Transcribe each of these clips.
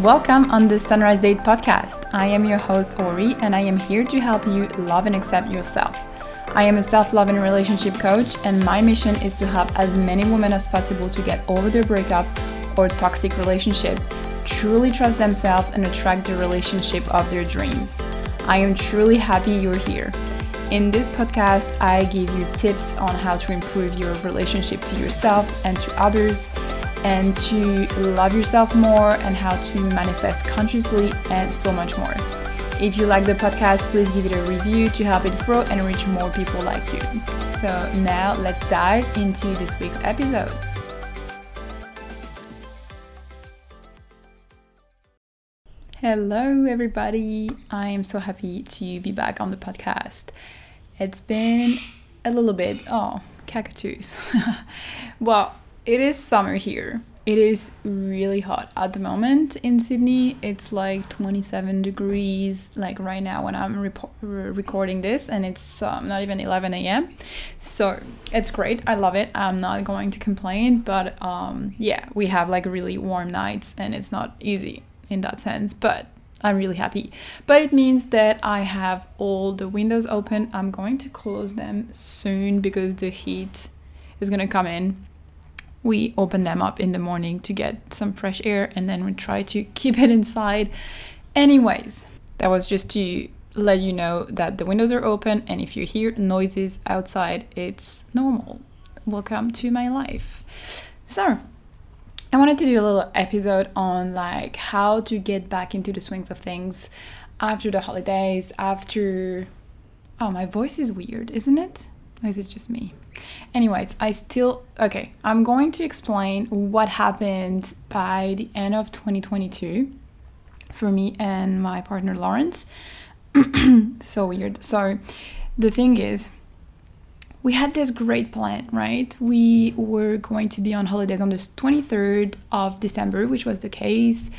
Welcome on the Sunrise Date podcast. I am your host, Ori, and I am here to help you love and accept yourself. I am a self love and relationship coach, and my mission is to help as many women as possible to get over their breakup or toxic relationship, truly trust themselves, and attract the relationship of their dreams. I am truly happy you're here. In this podcast, I give you tips on how to improve your relationship to yourself and to others, and to love yourself more, and how to manifest consciously, and so much more. If you like the podcast, please give it a review to help it grow and reach more people like you. So, now let's dive into this week's episode. Hello, everybody. I am so happy to be back on the podcast. It's been a little bit, oh, cactus. well, it is summer here. It is really hot at the moment in Sydney. It's like 27 degrees, like right now when I'm rep- recording this, and it's um, not even 11 a.m. So it's great. I love it. I'm not going to complain, but um, yeah, we have like really warm nights, and it's not easy in that sense, but I'm really happy. But it means that I have all the windows open. I'm going to close them soon because the heat is going to come in. We open them up in the morning to get some fresh air and then we try to keep it inside. Anyways, that was just to let you know that the windows are open and if you hear noises outside, it's normal. Welcome to my life. So, I wanted to do a little episode on like how to get back into the swings of things after the holidays, after Oh, my voice is weird, isn't it? Or is it just me? Anyways, I still okay, I'm going to explain what happened by the end of 2022 for me and my partner Lawrence. so weird. So the thing is, we had this great plan, right? We were going to be on holidays on the 23rd of December, which was the case,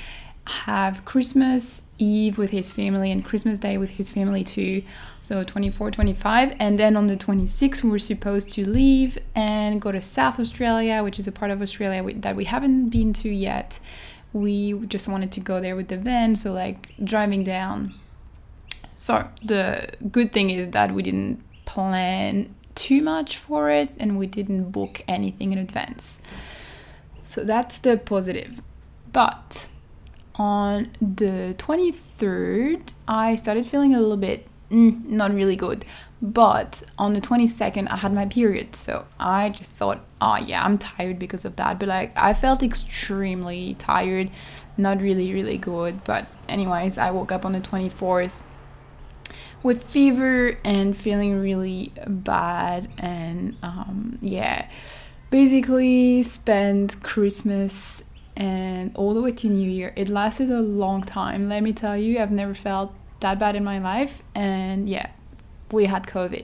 have Christmas Eve with his family and Christmas Day with his family too. So 24, 25. And then on the 26th, we were supposed to leave and go to South Australia, which is a part of Australia that we haven't been to yet. We just wanted to go there with the van, so like driving down. So the good thing is that we didn't plan too much for it and we didn't book anything in advance. So that's the positive. But on the 23rd, I started feeling a little bit mm, not really good. But on the 22nd, I had my period. So I just thought, oh, yeah, I'm tired because of that. But like, I felt extremely tired, not really, really good. But, anyways, I woke up on the 24th with fever and feeling really bad and um, yeah basically spent christmas and all the way to new year. It lasted a long time let me tell you. I've never felt that bad in my life and yeah we had covid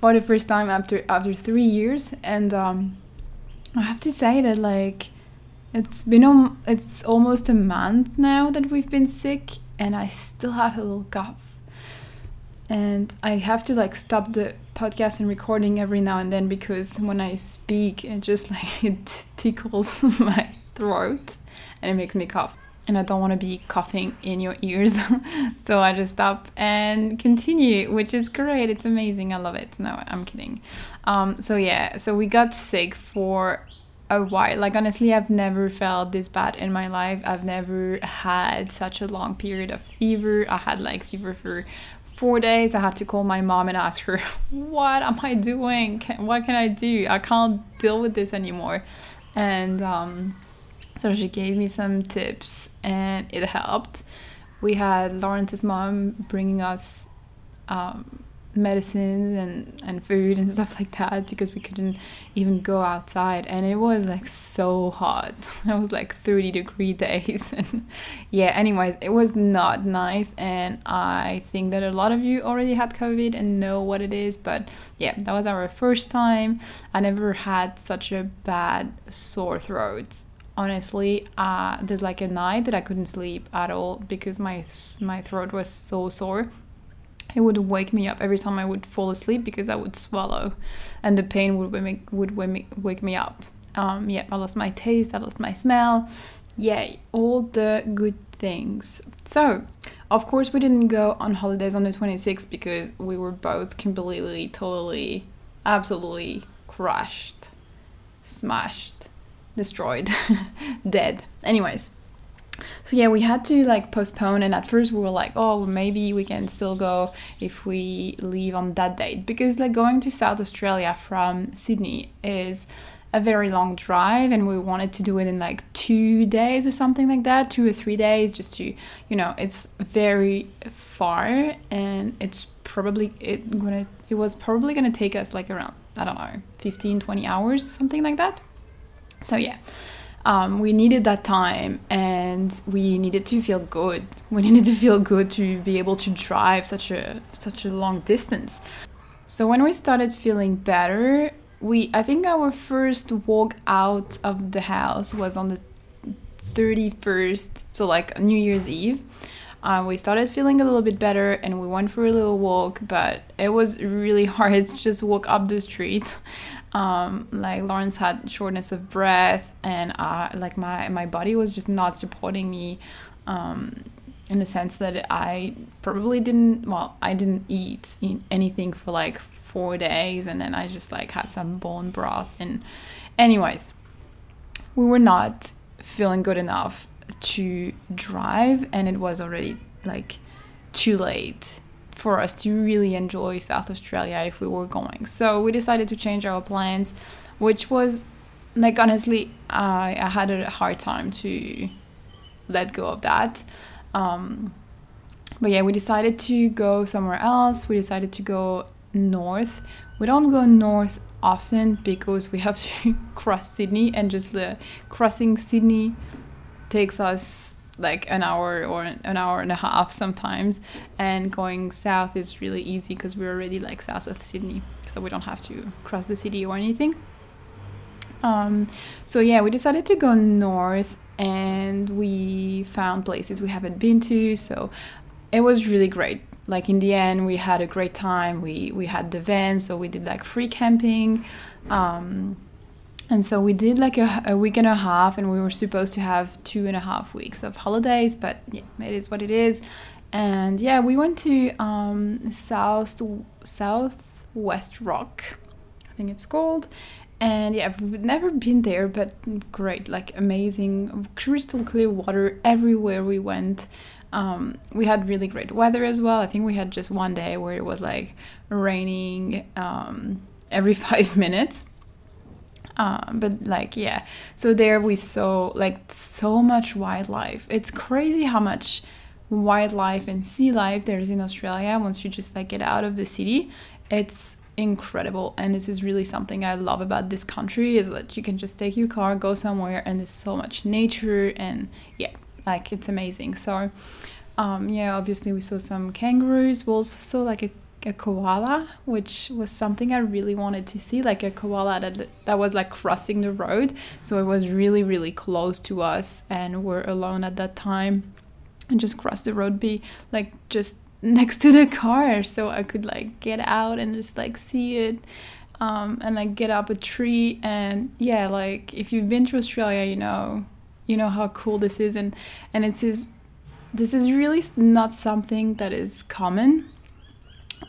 for the first time after after three years and um, i have to say that like it's been um, it's almost a month now that we've been sick and i still have a little cough. And I have to like stop the podcast and recording every now and then because when I speak, it just like it tickles my throat and it makes me cough. And I don't want to be coughing in your ears, so I just stop and continue, which is great. It's amazing. I love it. No, I'm kidding. Um, so yeah, so we got sick for a while. Like honestly, I've never felt this bad in my life. I've never had such a long period of fever. I had like fever for four days i had to call my mom and ask her what am i doing can, what can i do i can't deal with this anymore and um, so she gave me some tips and it helped. We had lawrence's mom bringing us um, medicine and, and food and stuff like that because we couldn't even go outside and it was like so hot. It was like 30 degree days. And yeah anyways it was not nice and i think that a lot of you already had covid and know what it is but yeah that was our first time. I never had such a bad sore throat honestly uh, there's like a night that i couldn't sleep at all because my my throat was so sore it would wake me up every time I would fall asleep because I would swallow, and the pain would wake would wake me up. Um, yeah, I lost my taste, I lost my smell. Yay! All the good things. So, of course, we didn't go on holidays on the 26th because we were both completely, totally, absolutely crushed, smashed, destroyed, dead. Anyways, so yeah we had to like postpone and at first we were like oh maybe we can still go if we leave on that date because like going to south australia from sydney is a very long drive and we wanted to do it in like two days or something like that two or three days just to you know it's very far and it's probably it gonna it was probably gonna take us like around i don't know 15 20 hours something like that so yeah. Um, we needed that time and we needed to feel good. We needed to feel good to be able to drive such a such a long distance. So when we started feeling better we i think our first walk out of the house was on the 31st so like new year's eve. Uh, we started feeling a little bit better and we went for a little walk but it was really hard to just walk up the street um, like lawrence had shortness of breath and uh, like my, my body was just not supporting me um, in the sense that i probably didn't well i didn't eat anything for like four days and then I just like had some bone broth and anyways we were not feeling good enough to drive and it was already like too late for us to really enjoy South Australia if we were going. So we decided to change our plans, which was like honestly, I, I had a hard time to let go of that. Um, but yeah, we decided to go somewhere else. We decided to go north. We don't go north often because we have to cross Sydney and just the crossing Sydney takes us like an hour or an hour and a half sometimes. And going south is really easy because we're already like south of Sydney so we don't have to cross the city or anything. Um, so yeah we decided to go north and we found places we haven't been to so it was really great. Like in the end we had a great time. We we had the van so we did like free camping. Um, and so we did like a, a, week and a half and we were supposed to have two and a half weeks of holidays but yeah it is what it is and yeah we went to um, south southwest rock i think it's called and yeah i've never been there but great like amazing crystal clear water everywhere we went um, we had really great weather as well. I think we had just one day where it was like raining um, every five minutes. Uh, but like yeah, so there we saw like so much wildlife. It's crazy how much wildlife and sea life there's in Australia once you just like get out of the city. It's incredible and this is really something i love about this country is that you can just take your car go somewhere and there's so much nature and yeah like it's amazing. So um, yeah, obviously we saw some kangaroos. We also saw like a, a koala, which was something I really wanted to see, like a koala that that was like crossing the road. So it was really really close to us, and we're alone at that time, and just cross the road, be like just next to the car, so I could like get out and just like see it. Um, and like get up a tree and yeah like if you've been to australia you know you know how cool this is and and it is this is really not something that is common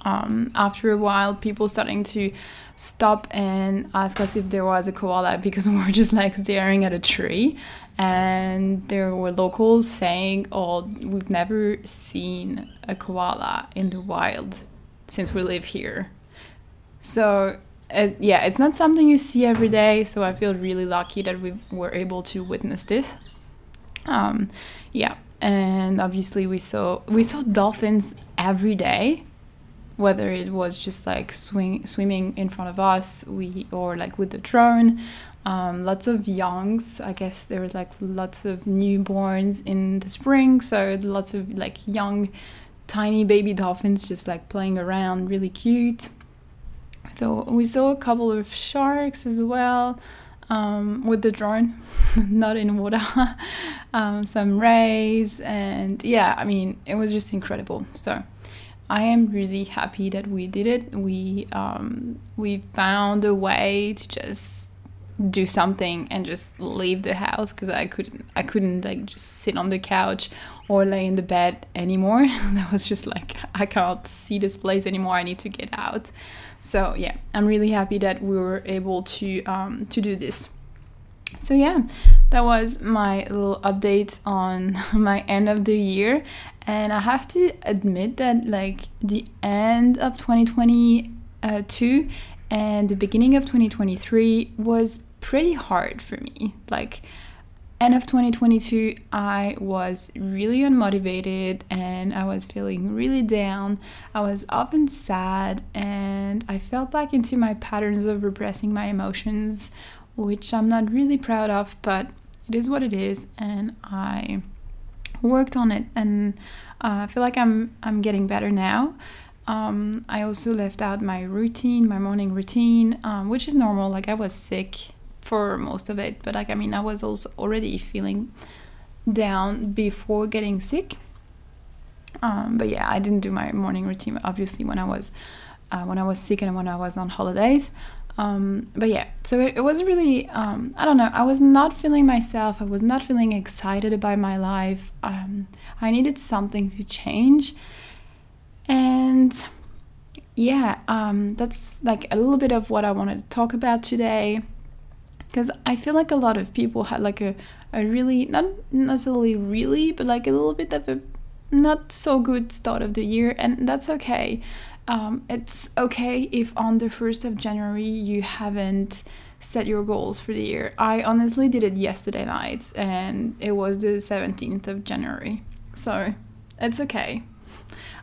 um, after a while people starting to stop and ask us if there was a koala because we were just like staring at a tree. And there were locals saying oh we've never seen a koala in the wild since we live here. So it, yeah, it's not something you see every day, so I feel really lucky that we were able to witness this. Um, yeah, and obviously we saw we saw dolphins every day, whether it was just like swing, swimming in front of us, we or like with the drone. Um, lots of youngs. I guess there was like lots of newborns in the spring, so lots of like young, tiny baby dolphins just like playing around, really cute. So we saw a couple of sharks as well um, with the drone, not in water. um, some rays, and yeah, I mean, it was just incredible. So I am really happy that we did it. We um, we found a way to just do something and just leave the house because I couldn't I couldn't like just sit on the couch or lay in the bed anymore. that was just like I can't see this place anymore. I need to get out. So yeah, I'm really happy that we were able to um, to do this. So yeah, that was my little update on my end of the year, and I have to admit that like the end of 2022 and the beginning of 2023 was pretty hard for me. Like, end of 2022, I was really unmotivated and I was feeling really down. I was often sad and I fell back into my patterns of repressing my emotions, which I'm not really proud of, but it is what it is. And I worked on it and uh, I feel like I'm I'm getting better now. Um, I also left out my routine, my morning routine, um, which is normal. Like I was sick for most of it, but like I mean, I was also already feeling down before getting sick. Um, but yeah, I didn't do my morning routine obviously when I was uh, when I was sick and when I was on holidays. Um, but yeah, so it, it was really, um, I don't know, I was not feeling myself. I was not feeling excited about my life. Um, I needed something to change. And yeah, um, that's like a little bit of what I wanted to talk about today. Because I feel like a lot of people had like a, a really, not necessarily really, but like a little bit of a not so good start of the year. And that's okay. Um, it's okay if on the 1st of January you haven't set your goals for the year. I honestly did it yesterday night and it was the 17th of January. So it's okay.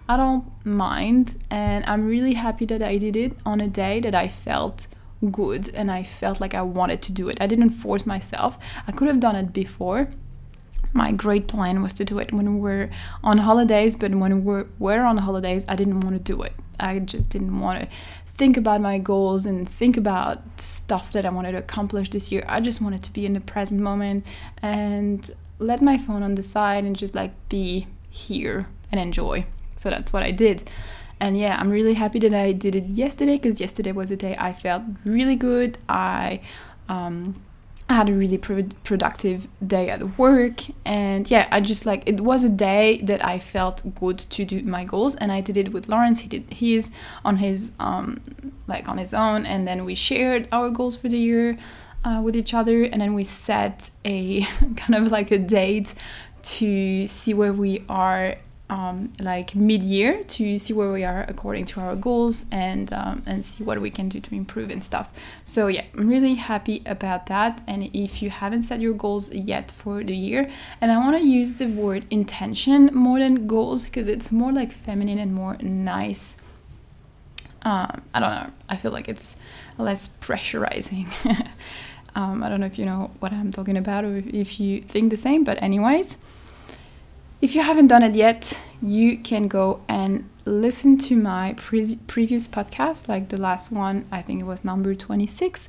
I don't mind and I'm really happy that I did it on a day that I felt good and I felt like I wanted to do it. I didn't force myself. I could have done it before, my great plan was to do it when we were on holidays, but when we were on holidays, I didn't want to do it. I just didn't want to think about my goals and think about stuff that I wanted to accomplish this year. I just wanted to be in the present moment and let my phone on the side and just like be here and enjoy. So that's what I did. And yeah, I'm really happy that I did it yesterday because yesterday was a day I felt really good. I um, had a really pro- productive day at work. And yeah I just like it was a day that I felt good to do my goals. And I did it with Lawrence. He did his on his um like on his own. And then we shared our goals for the year uh, with each other. And then we set a kind of like a date to see where we are um, like mid-year to see where we are according to our goals and um, and see what we can do to improve and stuff. So yeah i'm really happy about that. And if you haven't set your goals yet for the year and i want to use the word intention more than goals because it's more like feminine and more nice. Um, i don't know. I feel like it's less pressurizing. Um, i don't know if you know what i'm talking about or if you think the same but anyways if you haven't done it yet, you can go and listen to my pre- previous podcast, like the last one, I think it was number 26.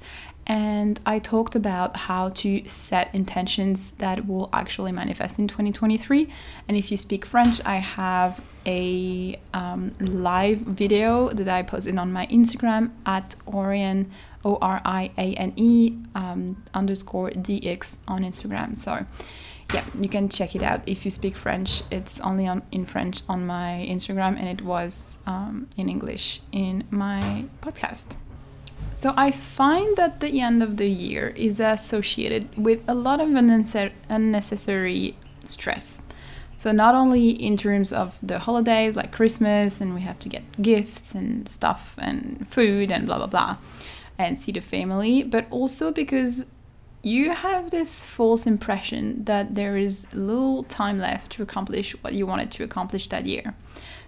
And I talked about how to set intentions that will actually manifest in 2023. And if you speak French, I have a um, live video that I posted on my Instagram at Oriane, O R I A N E um, underscore DX on Instagram. So yeah, you can check it out if you speak French. It's only on in French on my Instagram, and it was um, in English in my podcast. So I find that the end of the year is associated with a lot of unnecessary stress. So not only in terms of the holidays like Christmas and we have to get gifts and stuff and food and blah blah blah and see the family, but also because you have this false impression that there is little time left to accomplish what you wanted to accomplish that year.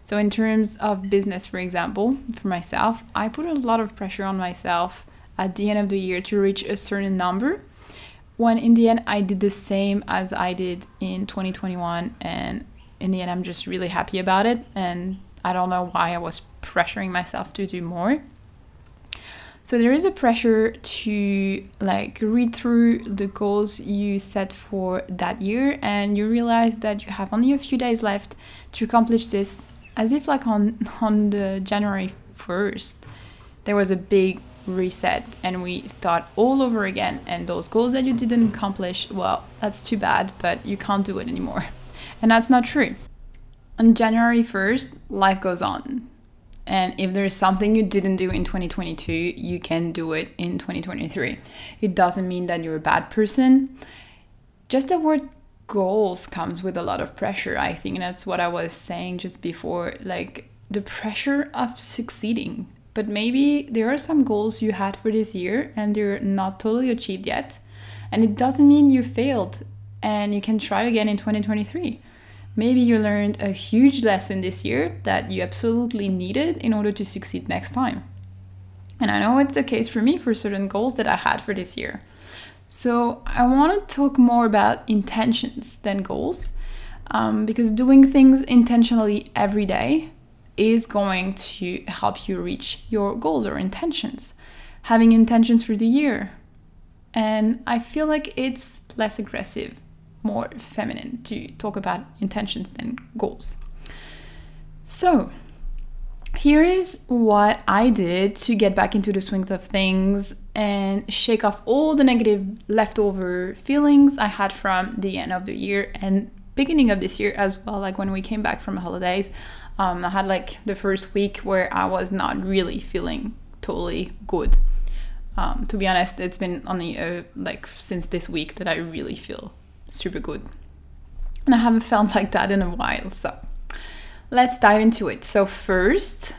So, in terms of business, for example, for myself, I put a lot of pressure on myself at the end of the year to reach a certain number. When in the end, I did the same as I did in 2021, and in the end, I'm just really happy about it. And I don't know why I was pressuring myself to do more. So there is a pressure to like read through the goals you set for that year and you realize that you have only a few days left to accomplish this as if like on on the January 1st there was a big reset and we start all over again. And those goals that you didn't accomplish, well, that's too bad, but you can't do it anymore. And that's not true. On January 1st, life goes on. And if there's something you didn't do in 2022, you can do it in 2023. It doesn't mean that you're a bad person. Just the word goals comes with a lot of pressure, I think. And that's what I was saying just before like the pressure of succeeding. But maybe there are some goals you had for this year and they're not totally achieved yet. And it doesn't mean you failed and you can try again in 2023. Maybe you learned a huge lesson this year that you absolutely needed in order to succeed next time. And I know it's the case for me for certain goals that I had for this year. So I want to talk more about intentions than goals um, because doing things intentionally every day is going to help you reach your goals or intentions. Having intentions for the year. And I feel like it's less aggressive, more feminine to talk about intentions than goals. So, here is what I did to get back into the swings of things and shake off all the negative leftover feelings I had from the end of the year and beginning of this year as well. Like when we came back from holidays, um, I had like the first week where I was not really feeling totally good. Um, to be honest, it's been only uh, like since this week that I really feel super good. And I haven't felt like that in a while. So let's dive into it. So, first,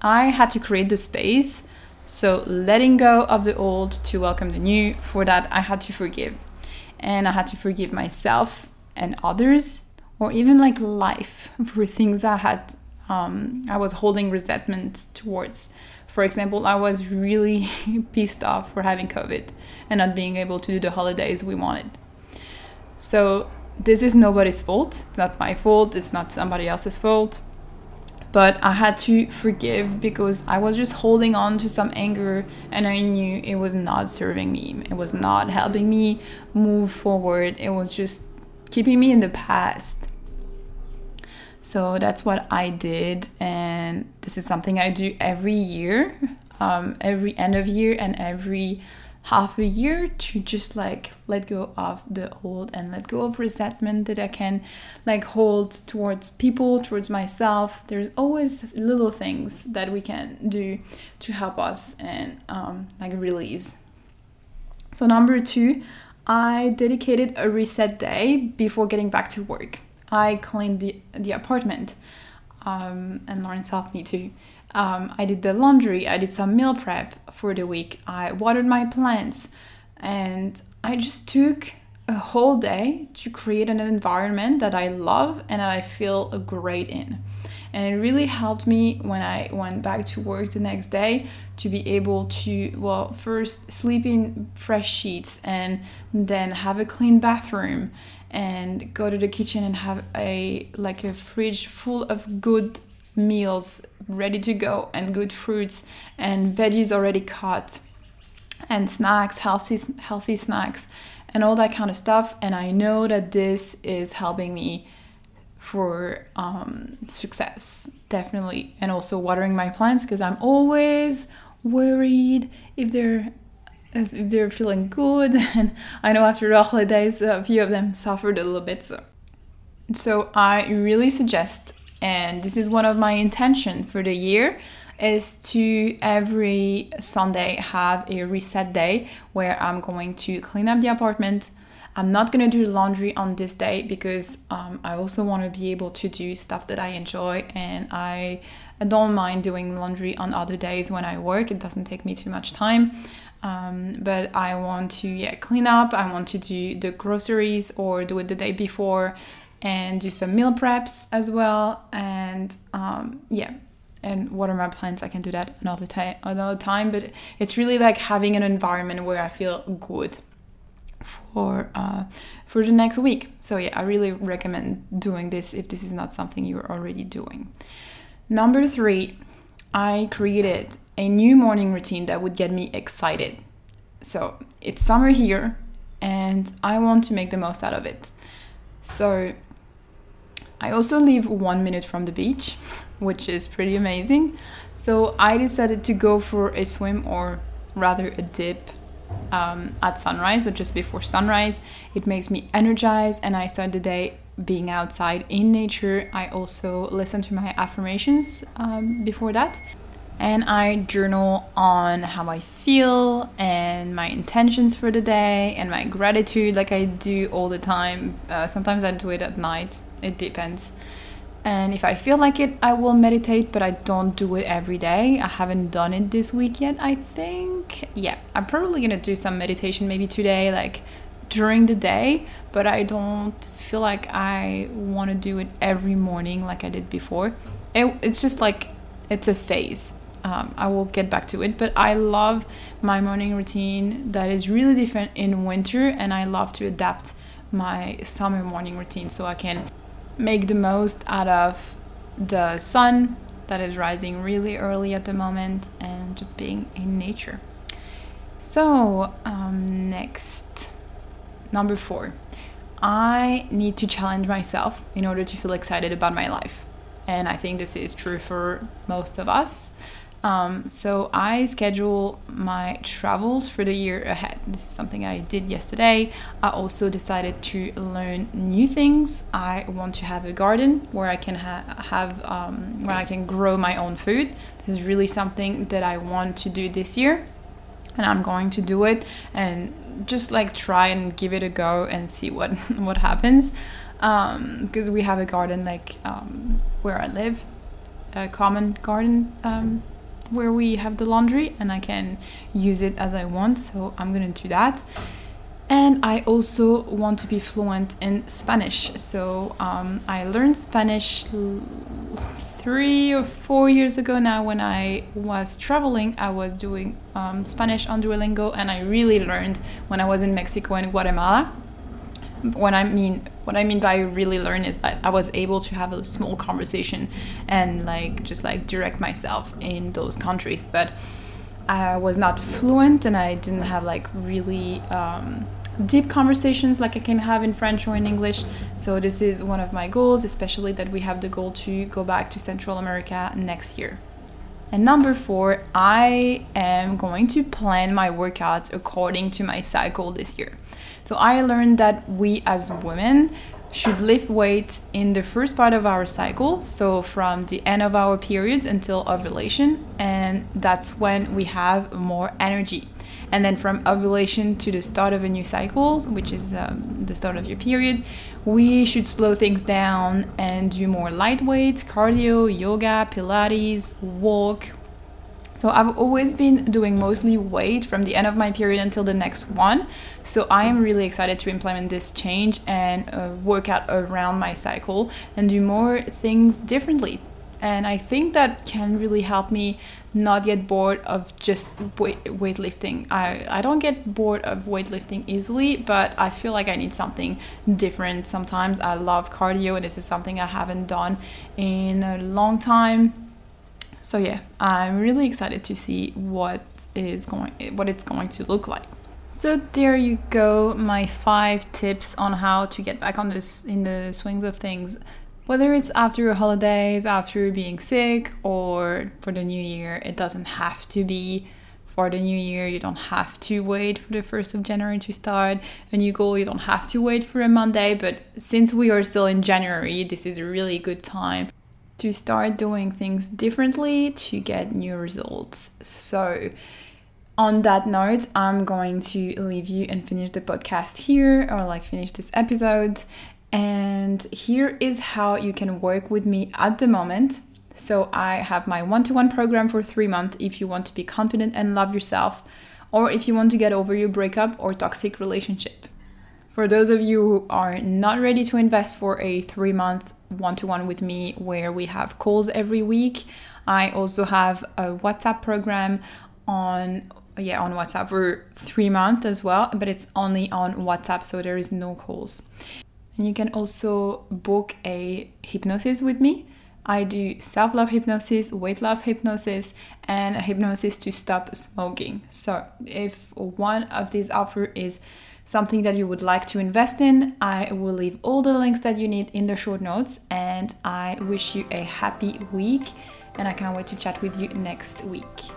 I had to create the space. So, letting go of the old to welcome the new. For that, I had to forgive. And I had to forgive myself and others, or even like life for things I had, um, I was holding resentment towards. For example, I was really pissed off for having COVID and not being able to do the holidays we wanted. So this is nobody's fault. It's not my fault. It's not somebody else's fault. But I had to forgive because I was just holding on to some anger and I knew it was not serving me. It was not helping me move forward. It was just keeping me in the past. So that's what I did. And this is something I do every year, um, every end of year and every half a year to just like let go of the old and let go of resentment that I can like hold towards people, towards myself. There's always little things that we can do to help us and um, like release. So, number two, I dedicated a reset day before getting back to work. I cleaned the, the apartment um, and Lawrence helped me too. Um, I did the laundry, I did some meal prep for the week, I watered my plants, and I just took a whole day to create an environment that I love and that I feel great in. And it really helped me when I went back to work the next day to be able to, well, first sleep in fresh sheets and then have a clean bathroom and go to the kitchen and have a like a fridge full of good meals ready to go and good fruits and veggies already cut and snacks healthy healthy snacks and all that kind of stuff. And i know that this is helping me for um, success definitely. And also watering my plants because i'm always worried if they're if they're feeling good. And i know after the holidays a few of them suffered a little bit so. So i really suggest and this is one of my intention for the year is to every sunday have a reset day where i'm going to clean up the apartment. I'm not going to do laundry on this day because um, i also want to be able to do stuff that i enjoy and I, I don't mind doing laundry on other days when i work. It doesn't take me too much time. Um, but I want to yeah clean up. I want to do the groceries or do it the day before, and do some meal preps as well. And um, yeah, and water my plants. I can do that another time. Another time, but it's really like having an environment where I feel good for uh, for the next week. So yeah, I really recommend doing this if this is not something you're already doing. Number three, I created a new morning routine that would get me excited. So it's summer here and I want to make the most out of it. So I also live one minute from the beach, which is pretty amazing. So I decided to go for a swim or rather a dip um, at sunrise or just before sunrise. It makes me energized and I start the day being outside in nature. I also listen to my affirmations um, before that. And I journal on how I feel and my intentions for the day and my gratitude, like I do all the time. Uh, sometimes I do it at night, it depends. And if I feel like it, I will meditate, but I don't do it every day. I haven't done it this week yet, I think. Yeah, I'm probably gonna do some meditation maybe today, like during the day, but I don't feel like I want to do it every morning like I did before. It, it's just like it's a phase. Um, I will get back to it, but I love my morning routine that is really different in winter, and I love to adapt my summer morning routine so I can make the most out of the sun that is rising really early at the moment and just being in nature. So, um, next, number four, I need to challenge myself in order to feel excited about my life. And I think this is true for most of us. Um, so I schedule my travels for the year ahead. This is something I did yesterday. I also decided to learn new things. I want to have a garden where I can ha- have um, where I can grow my own food. This is really something that I want to do this year, and I'm going to do it and just like try and give it a go and see what what happens. Because um, we have a garden like um, where I live, a common garden um, where we have the laundry and I can use it as I want. So I'm gonna do that. And I also want to be fluent in Spanish. So um, I learned Spanish three or four years ago now when I was traveling. I was doing um, Spanish on Duolingo and I really learned when I was in Mexico and Guatemala what I mean what I mean by really learn is that I was able to have a small conversation and like just like direct myself in those countries. But I was not fluent and I didn't have like really um, deep conversations like I can have in French or in English. So this is one of my goals especially that we have the goal to go back to Central America next year. And number four, I am going to plan my workouts according to my cycle this year. So I learned that we as women should lift weights in the first part of our cycle, so from the end of our periods until ovulation, and that's when we have more energy. And then from ovulation to the start of a new cycle, which is um, the start of your period, we should slow things down and do more light weights, cardio, yoga, Pilates, walk, so I've always been doing mostly weight from the end of my period until the next one. So I am really excited to implement this change and uh, work out around my cycle and do more things differently. And I think that can really help me not get bored of just weight, weightlifting. I, I don't get bored of weightlifting easily, but I feel like I need something different sometimes. I love cardio, and this is something I haven't done in a long time so yeah, I'm really excited to see what is going what it's going to look like. So there you go, my five tips on how to get back on this in the swings of things. Whether it's after your holidays, after being sick, or for the new year, it doesn't have to be for the new year. You don't have to wait for the 1st of January to start a new goal. You don't have to wait for a Monday. But since we are still in January, this is a really good time to start doing things differently to get new results. So, on that note, I'm going to leave you and finish the podcast here, or like finish this episode. And here is how you can work with me at the moment. So, I have my one to one program for three months if you want to be confident and love yourself, or if you want to get over your breakup or toxic relationship. For those of you who are not ready to invest for a three month one to one with me where we have calls every week, I also have a WhatsApp program on yeah on WhatsApp for three months as well, but it's only on WhatsApp, so there is no calls. And you can also book a hypnosis with me. I do self love hypnosis, weight love hypnosis, and a hypnosis to stop smoking. So, if one of these offer is something that you would like to invest in, I will leave all the links that you need in the short notes. And I wish you a happy week. And I can't wait to chat with you next week.